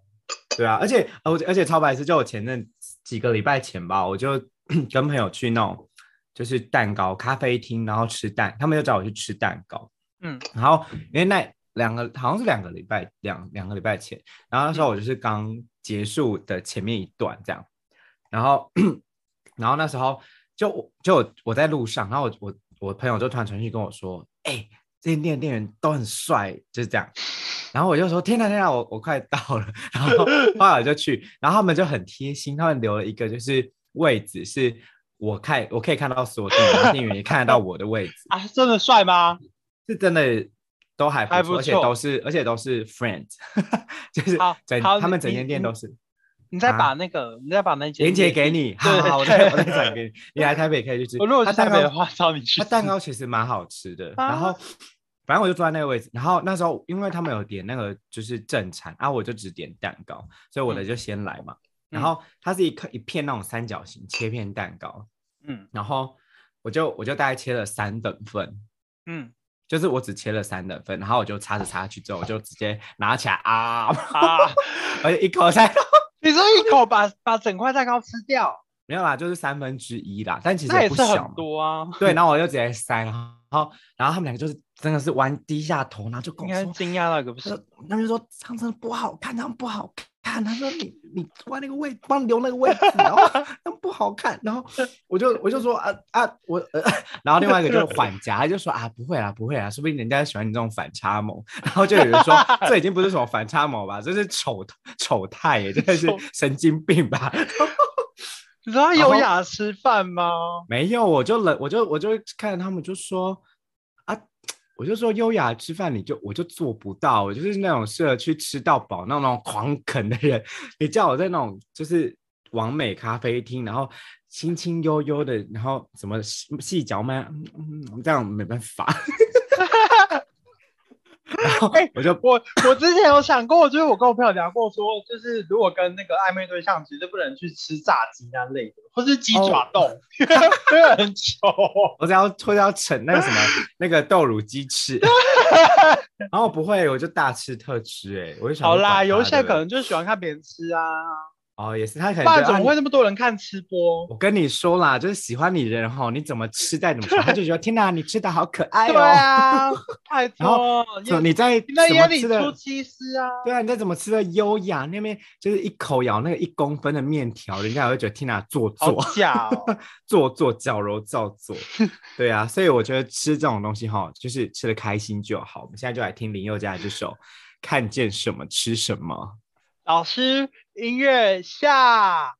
对啊，而且而而且超白痴，就我前阵几个礼拜前吧，我就 *clears throat* 跟朋友去那种就是蛋糕咖啡厅，然后吃蛋，他们就找我去吃蛋糕。嗯然后因为那两个好像是两个礼拜两两个礼拜前，然后那时候我就是刚结束的前面一段这样，然后然后那时候就我就我我在路上，然后我我我朋友就突然传讯跟我说，哎、这间店的店员都很帅，就是这样。然后我就说天哪天哪，我我快到了。*laughs* 然后后来我就去，然后他们就很贴心，他们留了一个就是位置，是我看我可以看到所有店员，然后店员也看得到我的位置。啊，真的帅吗？*laughs* 是真的都还不错，而且都是而且都是 friends，*laughs* 就是整他们整间店都是。你再啊把那个，你再把那间连接链接给你，好好，我再我再转给你。你来台北可以去吃。我如果它蛋糕去台北的话，找你去吃。它蛋糕其实蛮好吃的，啊然后反正我就坐在那个位置，然后那时候因为他们有点那个就是正餐啊，我就只点蛋糕，所以我的嗯。就先来嘛。然嗯。后它是一颗一片那种三角形切片蛋糕，嗯。然后我就我就大概切了三等份，嗯。就是我只切了三等份，然后我就插着插下去之后，我就直接拿起来啊，啊，*laughs* 而且一口才 *laughs* 你说一口把把整块蛋糕吃掉，没有啦，就是三分之一啦，但其实那也是不小。很多啊，*laughs* 对，然后我就直接塞，然后然后他们两个就是真的是弯低下头，然后就跟应我说，该惊讶到一个不是他们就说这样真的不好看，这样不好看。他说你你换那个位，帮你留那个位置，然后那不好看。然后 *laughs* 我就我就说啊啊我呃，*laughs* 然后另外一个就是缓夹，他就说啊不会啦不会啦，说不定人家喜欢你这种反差萌。然后就有人说这已经不是什么反差萌吧，这是丑丑态耶，真的是神经病吧。你知道他优雅吃饭吗？没有，我就冷，我就我就看他们就说啊，我就说优雅吃饭，你就我就做不到，我就是那种适合去吃到饱那种狂啃的人。你叫我在那种就是完美咖啡厅，然后轻轻悠悠的，然后什么细细嚼慢，嗯嗯，这样没办法。*laughs* 然后哎我就我我之前有想过，就是我跟我朋友聊过说，就是如果跟那个暧昧对象，其实不能去吃炸鸡那类的，或是鸡爪冻，因为因为很丑。*laughs* 我只要或者要逞那个什么那个豆乳鸡翅，*laughs* 然后不会，我就大吃特吃、哎，我就想好啦，有一些可能就是喜欢看别人吃啊，哦，也是他可能不然觉得啊怎么会那么多人看吃播？我跟你说啦，就是喜欢你的人哈，你怎么吃再怎么吃，*laughs* 他就觉得天哪，你吃的好可爱哦。对啊，*laughs* 拜然后托，说你在你在怎眼里出么吃的？西施啊。对啊，你在怎么吃的优雅？那边就是一口咬那个一公分的面条，人家也会觉得天哪，做作，假哦！*laughs* 做作，矫揉造作。对啊，所以我觉得吃这种东西哈，就是吃的开心就好。我们现在就来听林宥嘉这首《看见什么吃什么》。老师，音乐下，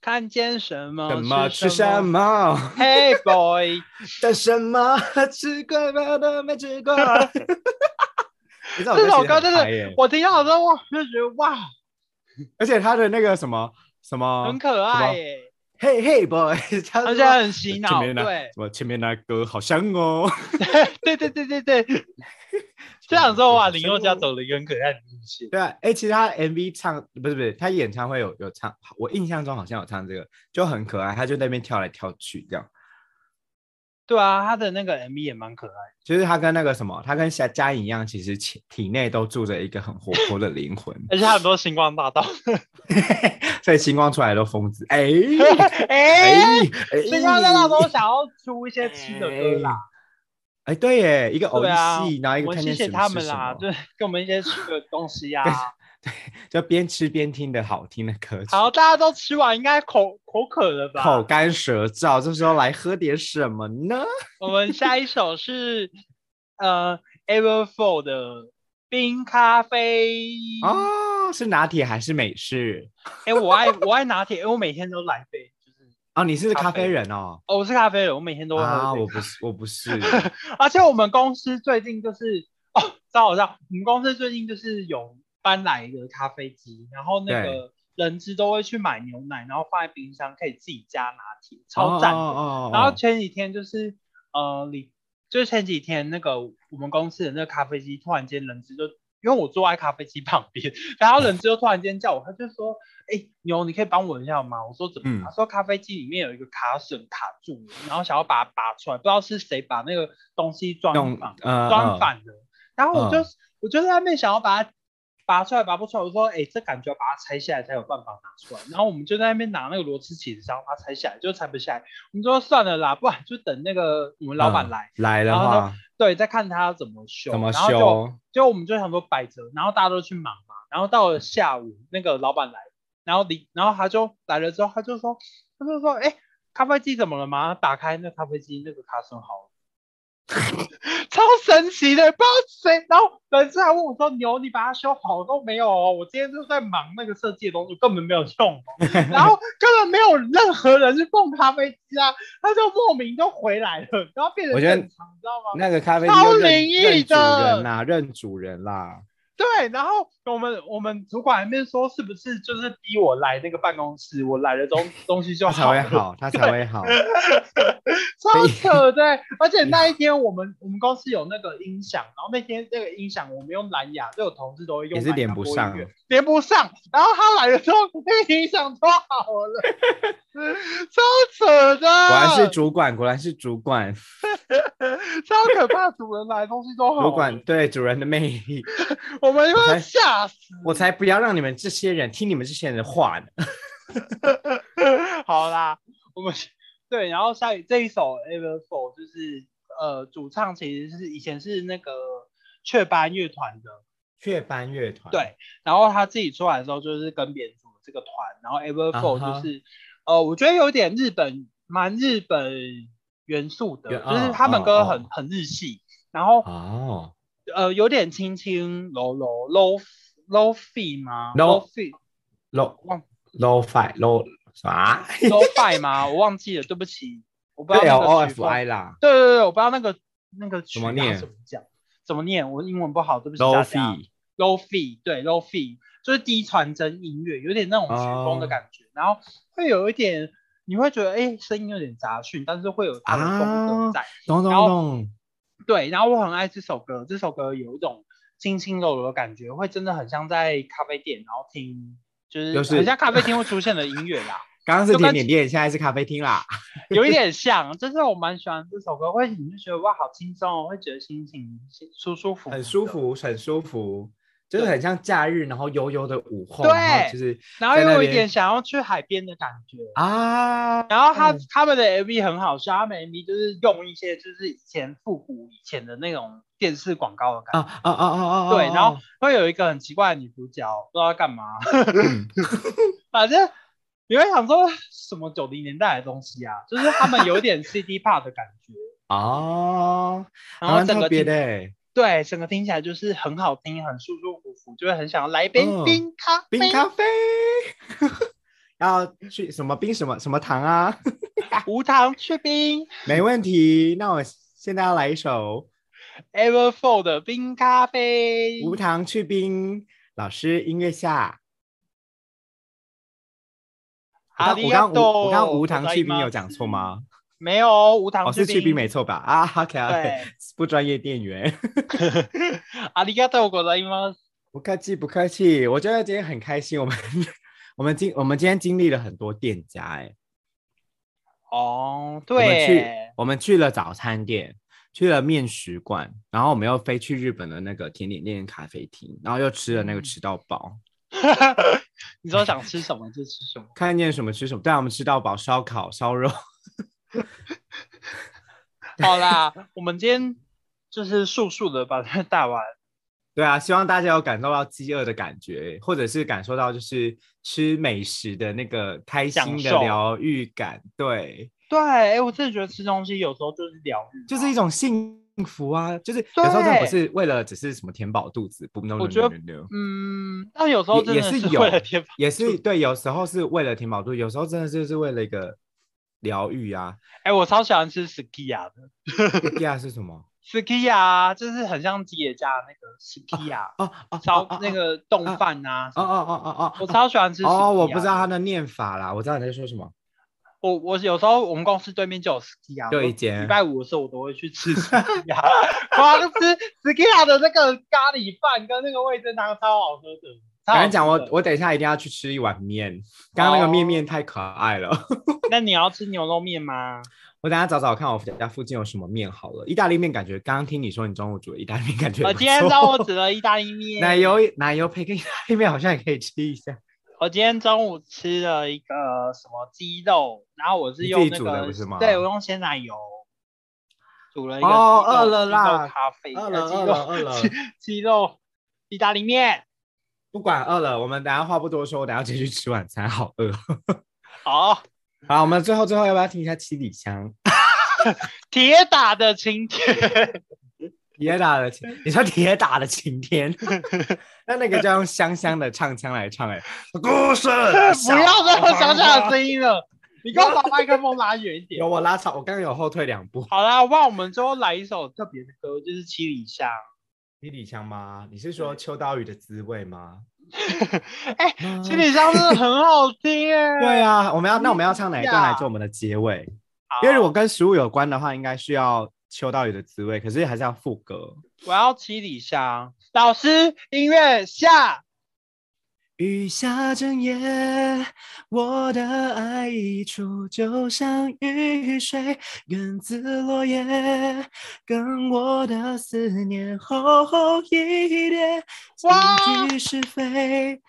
看见什么？什么？吃什什么？Hey boy，*laughs* 的什么？吃过没的没吃过？*laughs* 这首歌真的，我听到的时候，我就觉得哇，而且他的那个什么什么很可爱耶，嘿嘿 boy，*laughs* 他而且很洗脑，前面那对。什么前面那歌好香哦，对对对对对，*laughs* 这样说哇，林宥嘉走。走了一个很可爱的路线。对啊，哎、其实他 MV 唱不是不是，他演唱会有有唱，我印象中好像有唱这个，就很可爱，他就在那边跳来跳去这样。对啊，他的那个 MV 也蛮可爱的。就是他跟那个什么，他跟夏嘉颖一样，其实体体内都住着一个很活泼的灵魂，*laughs* 而且他很多星光大道，*laughs* 所以星光出来都疯子。哎哎，哎哎，星光大道都想要出一些吃的歌啦，哎，对耶，一个偶对啊戏，然后一个我们谢谢看见什么他们啦，是什么，就给我们一些吃的东西呀。*laughs* 对就边吃边听的好听的歌曲。好，大家都吃完，应该口口渴了吧？口干舌燥，这时候来喝点什么呢？我们下一首是呃 Everfour 的冰咖啡。哦，是拿铁还是美式？哎、我爱我爱拿铁，因为我每天都来杯，就是哦，你是咖咖啡啡人哦。哦，我是咖啡人，我每天都会啊，喝啊。我不是，我不是。*laughs* 而且我们公司最近就是哦，超好笑，我们公司最近就是有搬来一个咖啡机，然后那个人资都会去买牛奶，然后放在冰箱，可以自己加拿铁，超赞的。哦哦然后前几天就是呃，你就是前几天那个我们公司的那个咖啡机突然间人资就，因为我坐在咖啡机旁边，然后人资就突然间叫我，他就说，哎、牛，你可以帮我一下吗？我说怎么他说咖啡机里面有一个卡榫卡住了，然后想要把它拔出来，不知道是谁把那个东西装用反呃装反了，然后我就、嗯我就在那边想要把它。拔出来拔不出来，我说，哎、这感觉要把它拆下来才有办法拿出来。然后我们就在那边拿那个螺丝起子，想要把它拆下来，就拆不下来。我们说算了啦，不然就等那个我们老板嗯来，来的然后话对，再看他怎么修，怎么然后就修？就我们就想说摆着，然后大家都去忙嘛，然后到了下午，那个老板来，然后离，然后他就来了之后，他就说，他就说，哎、咖啡机怎么了吗？打开那咖啡机那个卡榫好了。*laughs* 超神奇的，不知道谁，然后人事还问我说：“牛，你把它修好都没有哦？我今天就在忙那个设计的东西，根本没有用哦。*laughs* 然后根本没有任何人去碰咖啡机啊，他就莫名就回来了，然后变成正常，你知道吗？那个咖啡机超灵异的人啦，认主人啦。对，然后我们我们主管那边说，是不是就是逼我来那个办公室，我来了东东西就他才，会好，他才会好。超扯的。而且 *laughs* 那一天我们我们公司有那个音响，然后那天那个音响我们用蓝牙，就有同事都会用，也是连不上，连不上。然后他来的时候，那个音响都好了，超扯的。果然是主管，果然是主管，*laughs* 超可怕，主人来东西都好，主管对主人的魅力，我们我才要吓死。我才不要让你们这些人听你们这些人的话呢。*laughs* 好啦，我们对，然后下一这一首 Everfall 就是呃主唱其实是以前是那个雀斑乐团的，雀斑乐团，对，然后他自己出来的时候就是跟别人组这个团，然后 Everfall 就是、呃我觉得有点日本蛮日本元素的，有就是他们歌很、很日系，然后哦呃有点轻轻柔柔 low low fee 吗 Low- fee，low 忘 low fi low 啥 low fi 吗？我忘记了，对不起，我不知道？L 那 O F 风 I 啦对对对，我不知道那个那个怎么念怎么讲，怎么念？我英文不好，对不起，low fee，low fee 对 low fee 就是低传真音乐，有点那种曲风的哦感觉，然后会有一点，你会觉得哎声音有点杂讯，但是会有它的风格啊在。懂懂懂，对，然后我很爱这首歌，这首歌有一种轻轻柔柔的感觉，会真的很像在咖啡店，然后听，就是就是很像咖啡厅会出现的音乐啦。*laughs* 刚刚是甜点店，现在是咖啡厅啦。*laughs* 有一点像，就是我蛮喜欢这首歌，会你就觉得哇好轻松哦，会觉得心情舒舒服服，很舒。服，很舒服，就是很像假日，然后悠悠的午后，对就是然后又有一点想要去海边的感觉。啊，然后他嗯。他们的 MV 很好笑，他们 MV 就是用一些就是以前复古以前的那种电视广告的感觉。啊啊啊啊啊，对，然后哦会有一个很奇怪的女主角，不知道在干嘛，嗯。*laughs* 反正你会想说什么九零年代的东西啊，就是他们有点 CD pop 的感觉，*laughs* 哦，然后整个听的欸，对整个听起来就是很好听，很舒舒服服，就会很想要来一杯嗯冰咖啡。冰咖啡，要去什么冰什么什么糖啊？*laughs* 无糖去冰没问题，那我现在要来一首 Everfull 的冰咖啡。无糖去冰，老师音乐下。我刚我刚无我刚无糖去冰有讲错？吗？没有，无糖哦，是去冰没错吧？啊，OK OK，对，*laughs* 不专业店员，ありがとうございます。 不客气不客气。我觉得今天很开心，我们我们今我们今天经历了很多店家，哎，哦，我们去，我们去了早餐店，去了面食馆，然后我们又飞去日本的那个甜点店咖啡厅，然后又吃了那个嗯吃到饱，*laughs* 你说想吃什么就吃什么。看见什么吃什么。对啊，我们吃到饱，烧烤、烧肉。*laughs* 好啦，我们今天就是速速的把它带完。对啊，希望大家有感受到饥饿的感觉，或者是感受到就是吃美食的那个开心的疗愈感。对，对，哎，我真的觉得吃东西有时候就是疗愈，就是一种幸福啊，就是有时候真的不是为了只是什么填饱肚子，不 no no 我觉得 no no no 嗯，但有时候真的也也是有也是对，有时候是为了填饱肚子，有时候真的就是为了一个疗愈啊。哎，我超喜欢吃 skiya 的第二是什么？，skiya 就是很像吉野家的那个 skiya，哦哦，那个冻饭啊。哦哦哦哦哦，我超喜欢吃哦，我不知道的它的念法啦，我知道你在说什么。我我有时候我们公司对面就有 skiya，我就一间礼拜五的时候我都会去吃 skiya，*laughs* 光吃 skiya 的那个咖喱饭跟那个味噌汤超好喝的。刚才讲我我等一下一定要去吃一碗面，刚刚那个面哦面太可爱了。*laughs* 那你要吃牛肉面吗？我等下找找看我家附近有什么面好了。意大利面感觉刚刚听你说你中午煮的意大利面感觉我今天中午煮了意大利面，奶油奶油培根意大利面好像也可以吃一下。*laughs* 我今天中午吃了一个什么鸡肉，然后我是用那己煮的个不是吗对，我用鲜奶油煮了一个哦饿了啦咖啡，饿了呃鸡饿了肉饿了鸡鸡肉意大利面。不管饿了，我们等下话不多说，我等下直接去吃晚餐，好饿。*laughs* 好，好，我们最后最后要不要听一下七里香？*laughs* 铁打的晴天，*laughs* 铁打的晴，你说铁打的晴天，*laughs* 那那个就要用香香的唱腔来唱哎、故事不要再用小小的声音了，你给我把麦克风拉远一点有。我拉长，我刚刚有后退两步。好啦，我帮我们最后来一首特别的歌，就是《七里香七里香吗？你是说秋刀鱼的滋味吗？*laughs*》。哎，《七里香》真的很好听哎。对啊，我们要那我们要唱哪一段来做我们的结尾？因为如果跟食物有关的话，应该需要秋刀鱼的滋味，可是还是要副歌。我要七里香，老师音乐下。雨下整夜，我的爱溢出，就像雨水跟自落叶，跟我的思念厚厚一叠，几句是非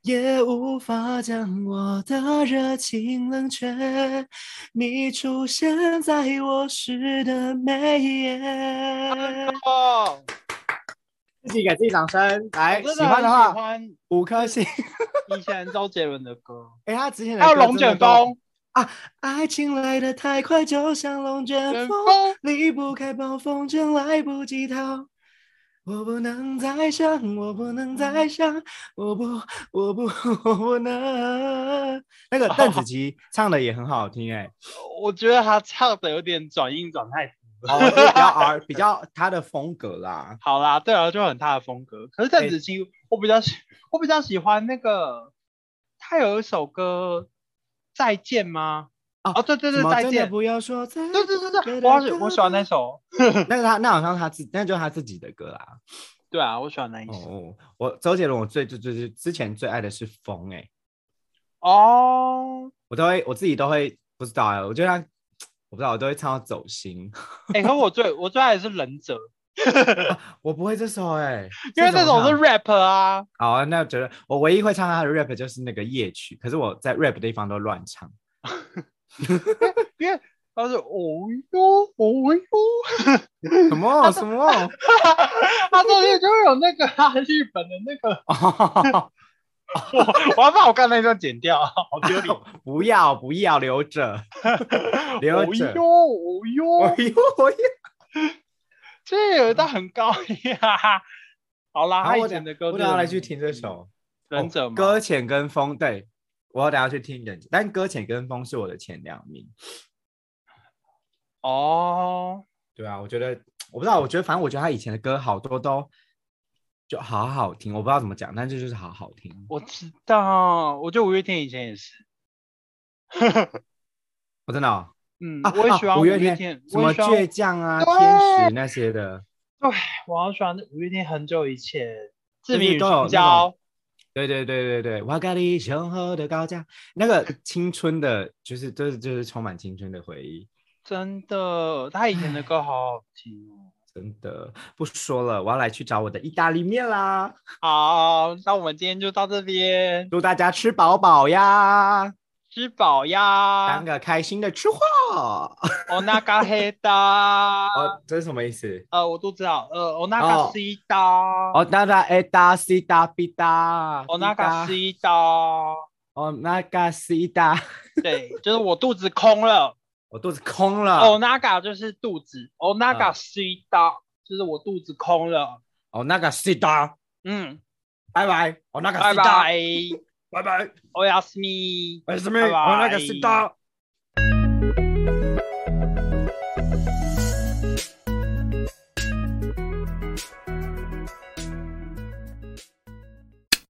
也无法将我的热情冷却。你出现在我诗的每一页。哦，自己给自己掌声，来，喜欢的话喜欢五颗星。*laughs* 以前周杰伦的歌，*laughs* 哎、他之前的还有龙卷风，啊，爱情来得太快，就像龙卷卷风，离不开暴风圈，来不及逃。我不能再想，我不能再想，我不，我不，*laughs* 我不能。那个邓紫棋唱的也很好听哎、我觉得她唱的有点转音转太。*laughs* 比较 R，比较他的风格啦。*laughs* 好啦，对啊，就很他的风格。可是邓紫棋，我比较喜，我比较喜欢那个，他有一首歌《再见》吗？哦哦，对对对，再见。不要说再对对对对，我好喜我喜欢那首。*laughs* 那个他那好像他自，那就是他自己的歌啦。对啊，我喜欢那一首。哦，我周杰伦我最最最最之前最爱的是风哎、哦，我都会我自己都会不知道哎、我觉得他我不知道我都会唱到走心，哎，*laughs* 可我最我最爱的是《忍者》，我不会这首哎、因为这首是 rap 啊。好啊，那觉得我唯一会唱他的 rap 就是那个夜曲，可是我在 rap 的地方都乱唱。*laughs* 因为他是哦哟哦哟，什么什么？*laughs* 他这里就会有那个啊日本的那个，哦我 *laughs* 我要把我刚才那段剪掉，好丢脸。*laughs* 不要不要留着，*laughs* 留哦着。哟哦哟哎，呦我也这有一段很高呀。好啦，他以前的歌，我等下来去听这首。哦忍者嘛。搁浅跟风，对我要等下去听忍者，但搁浅跟风是我的前两名。哦，对啊，我觉得我不知道，我觉得反正我觉得他以前的歌好多都就好好听，我不知道怎么讲，但这就是好好听。我知道，我觉得五月天以前也是。我 *laughs* 真的哦嗯，啊我也喜欢啊五月天，天，什么倔强啊、天使那些的，对，我好喜欢五月天很久以前，就是志明与都有那香蕉种。对对对对对，瓦咖喱雄厚的高架，那个青春的，就是就是就是充满青春的回忆。真的，他以前的歌好好听哦。真的不说了，我要来去找我的意大利面啦！好，那我们今天就到这边，祝大家吃饱饱呀，吃饱呀当。个开心的吃货。お腹減った。哦，这是什么意思？呃，我肚子好饿。お腹すいた。哦，那那诶达西达比达，お腹す比いた。达哦，那个西达，对，就是我肚子空了。 我肚子空了。お腹就是肚子，お腹嗯すいた就是我肚子空了。哦，那个西达，嗯，拜拜。哦，那个拜西达，拜，拜拜。おやすみ。おやすみ。拜拜哦，那个西达。